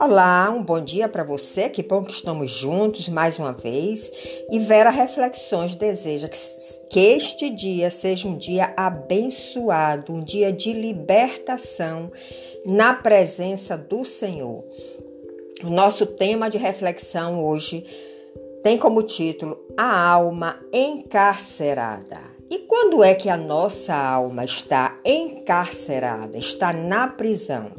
Olá, um bom dia para você. Que bom que estamos juntos mais uma vez. E Vera Reflexões deseja que, que este dia seja um dia abençoado, um dia de libertação na presença do Senhor. O nosso tema de reflexão hoje tem como título A Alma Encarcerada. E quando é que a nossa alma está encarcerada, está na prisão?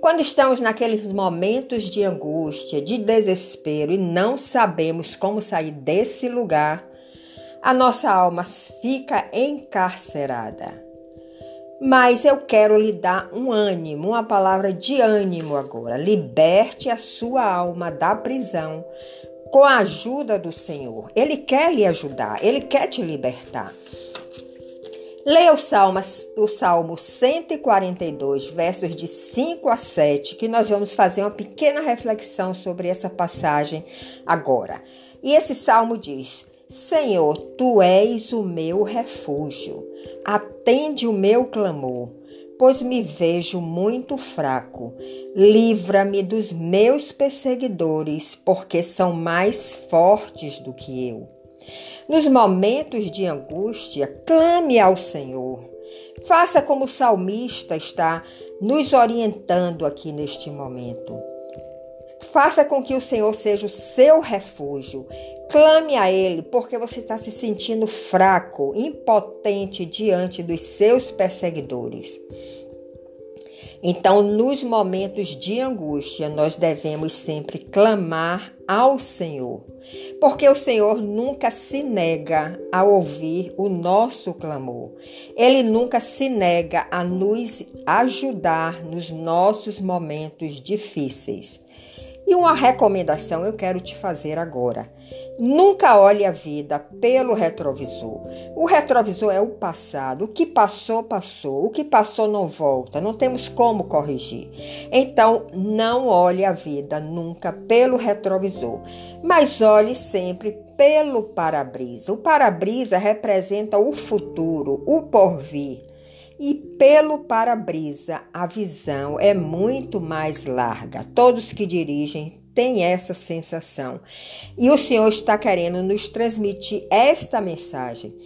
Quando estamos naqueles momentos de angústia, de desespero e não sabemos como sair desse lugar, a nossa alma fica encarcerada. Mas eu quero lhe dar um ânimo, uma palavra de ânimo agora. Liberte a sua alma da prisão com a ajuda do Senhor. Ele quer lhe ajudar, ele quer te libertar. Leia o Salmo, o Salmo 142, versos de 5 a 7, que nós vamos fazer uma pequena reflexão sobre essa passagem agora. E esse salmo diz: Senhor, tu és o meu refúgio, atende o meu clamor, pois me vejo muito fraco. Livra-me dos meus perseguidores, porque são mais fortes do que eu. Nos momentos de angústia, clame ao Senhor. Faça como o salmista está nos orientando aqui neste momento. Faça com que o Senhor seja o seu refúgio. Clame a Ele, porque você está se sentindo fraco, impotente diante dos seus perseguidores. Então, nos momentos de angústia, nós devemos sempre clamar ao Senhor, porque o Senhor nunca se nega a ouvir o nosso clamor. Ele nunca se nega a nos ajudar nos nossos momentos difíceis. E uma recomendação eu quero te fazer agora. Nunca olhe a vida pelo retrovisor. O retrovisor é o passado. O que passou, passou. O que passou não volta. Não temos como corrigir. Então, não olhe a vida nunca pelo retrovisor, mas olhe sempre pelo para-brisa. O para-brisa representa o futuro, o porvir e pelo para-brisa a visão é muito mais larga. Todos que dirigem têm essa sensação. E o Senhor está querendo nos transmitir esta mensagem.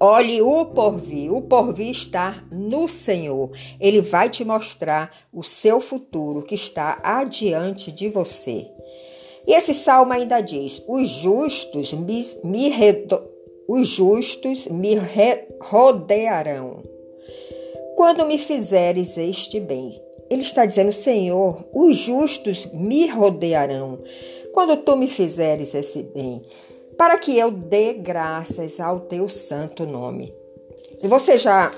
Olhe o porvir, o porvir está no Senhor. Ele vai te mostrar o seu futuro que está adiante de você. E esse salmo ainda diz: Os justos me, me, os justos me rodearão quando me fizeres este bem. Ele está dizendo, Senhor, os justos me rodearão quando tu me fizeres esse bem, para que eu dê graças ao teu santo nome. E você já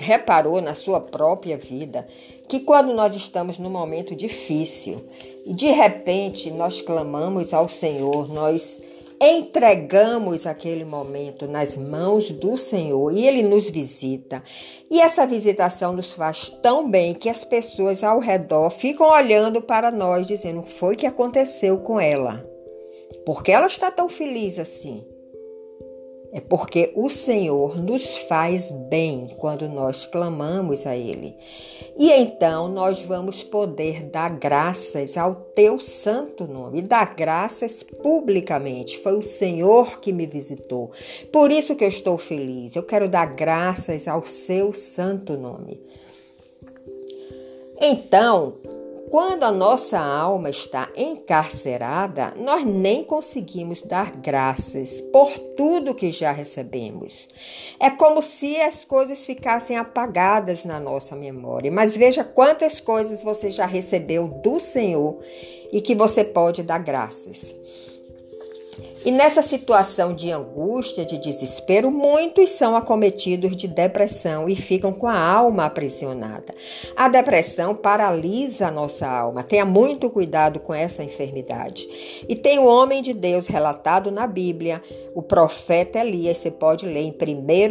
reparou na sua própria vida que quando nós estamos num momento difícil e de repente nós clamamos ao Senhor, nós entregamos aquele momento nas mãos do Senhor e Ele nos visita. E essa visitação nos faz tão bem que as pessoas ao redor ficam olhando para nós, dizendo: foi que aconteceu com ela? Por que ela está tão feliz assim? É porque o Senhor nos faz bem quando nós clamamos a Ele. E então nós vamos poder dar graças ao Teu santo nome, dar graças publicamente. Foi o Senhor que me visitou. Por isso que eu estou feliz. Eu quero dar graças ao Seu santo nome. Então, quando a nossa alma está encarcerada, nós nem conseguimos dar graças por tudo que já recebemos. É como se as coisas ficassem apagadas na nossa memória. Mas veja quantas coisas você já recebeu do Senhor e que você pode dar graças. E nessa situação de angústia, de desespero, muitos são acometidos de depressão e ficam com a alma aprisionada. A depressão paralisa a nossa alma. Tenha muito cuidado com essa enfermidade. E tem o homem de Deus relatado na Bíblia, o profeta Elias, você pode ler em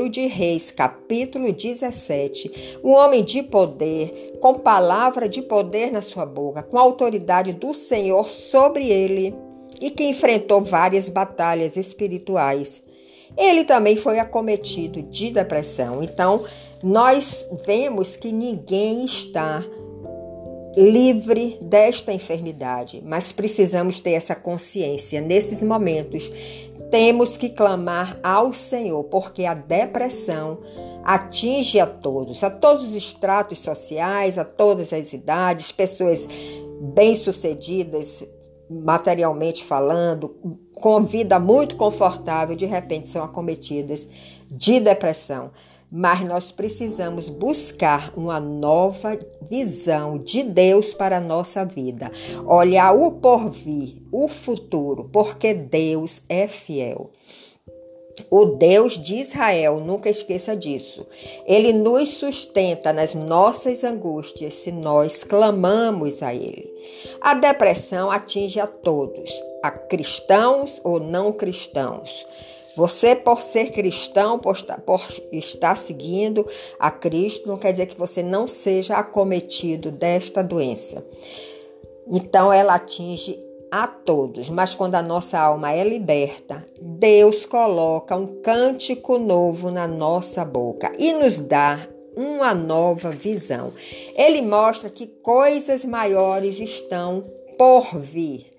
1 de Reis, capítulo 17. Um homem de poder, com palavra de poder na sua boca, com a autoridade do Senhor sobre ele e que enfrentou várias batalhas espirituais. ele também foi acometido de depressão. Então, nós vemos que ninguém está livre desta enfermidade, mas precisamos ter essa consciência. Nesses momentos, temos que clamar ao Senhor, porque a depressão atinge a todos, a todos os estratos sociais, a todas as idades, pessoas bem-sucedidas, materialmente falando, com vida muito confortável, de repente são acometidas de depressão mas nós precisamos buscar uma nova visão de Deus para a nossa vida. Olhar o porvir, o futuro, porque Deus é fiel. O Deus de Israel, nunca esqueça disso. Ele nos sustenta nas nossas angústias se nós clamamos a Ele. A depressão atinge a todos, a cristãos ou não cristãos. Você, por ser cristão, por estar, seguindo a Cristo, não quer dizer que você não seja acometido desta doença. Então, ela atinge a todos, mas quando a nossa alma é liberta, Deus coloca um cântico novo na nossa boca e nos dá uma nova visão. Ele mostra que coisas maiores estão por vir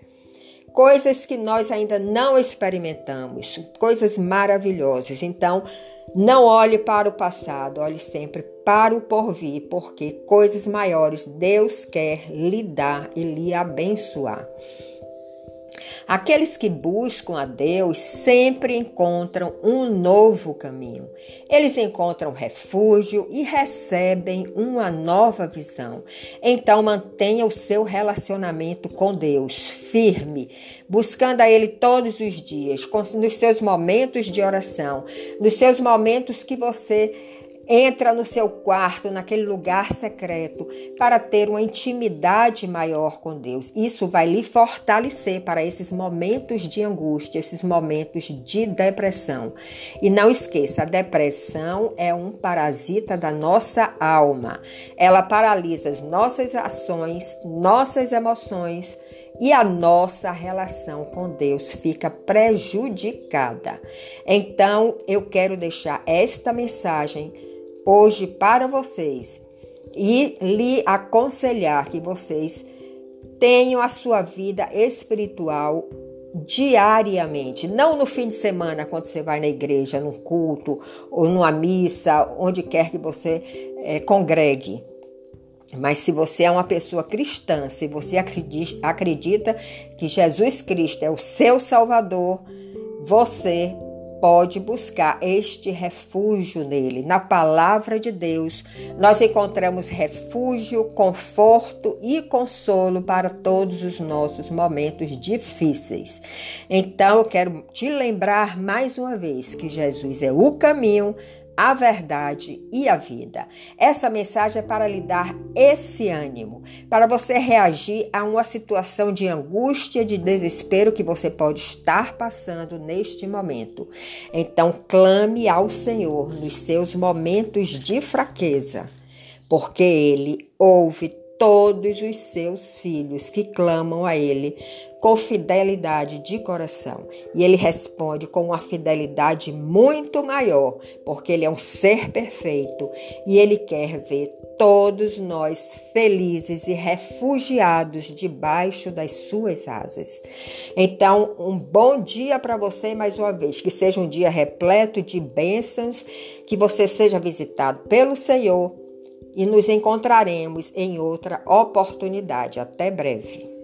coisas que nós ainda não experimentamos, coisas maravilhosas. Então, não olhe para o passado, olhe sempre para o porvir, porque coisas maiores Deus quer lhe dar e lhe abençoar. Aqueles que buscam a Deus sempre encontram um novo caminho. Eles encontram refúgio e recebem uma nova visão. Então mantenha o seu relacionamento com Deus firme, buscando a Ele todos os dias, nos seus momentos de oração, nos seus momentos que você Entra no seu quarto, naquele lugar secreto, para ter uma intimidade maior com Deus. Isso vai lhe fortalecer para esses momentos de angústia, esses momentos de depressão. E não esqueça, a depressão é um parasita da nossa alma. Ela paralisa as nossas ações, nossas emoções e a nossa relação com Deus fica prejudicada. Então, eu quero deixar esta mensagem hoje para vocês e lhe aconselhar que vocês tenham a sua vida espiritual diariamente, não no fim de semana quando você vai na igreja, num culto ou numa missa, onde quer que você é, congregue. Mas se você é uma pessoa cristã, se você acredita que Jesus Cristo é o seu Salvador, você pode buscar este refúgio nele. Na palavra de Deus, nós encontramos refúgio, conforto e consolo para todos os nossos momentos difíceis. Então, eu quero te lembrar mais uma vez que Jesus é o caminho, a verdade e a vida. Essa mensagem é para lhe dar esse ânimo, para você reagir a uma situação de angústia, de desespero que você pode estar passando neste momento. Então, clame ao Senhor nos seus momentos de fraqueza, porque Ele ouve todos os seus filhos que clamam a Ele com fidelidade de coração. E Ele responde com uma fidelidade muito maior, porque Ele é um ser perfeito e Ele quer ver todos nós felizes e refugiados debaixo das suas asas. Então, um bom dia para você mais uma vez, que seja um dia repleto de bênçãos, que você seja visitado pelo Senhor e nos encontraremos em outra oportunidade. Até breve.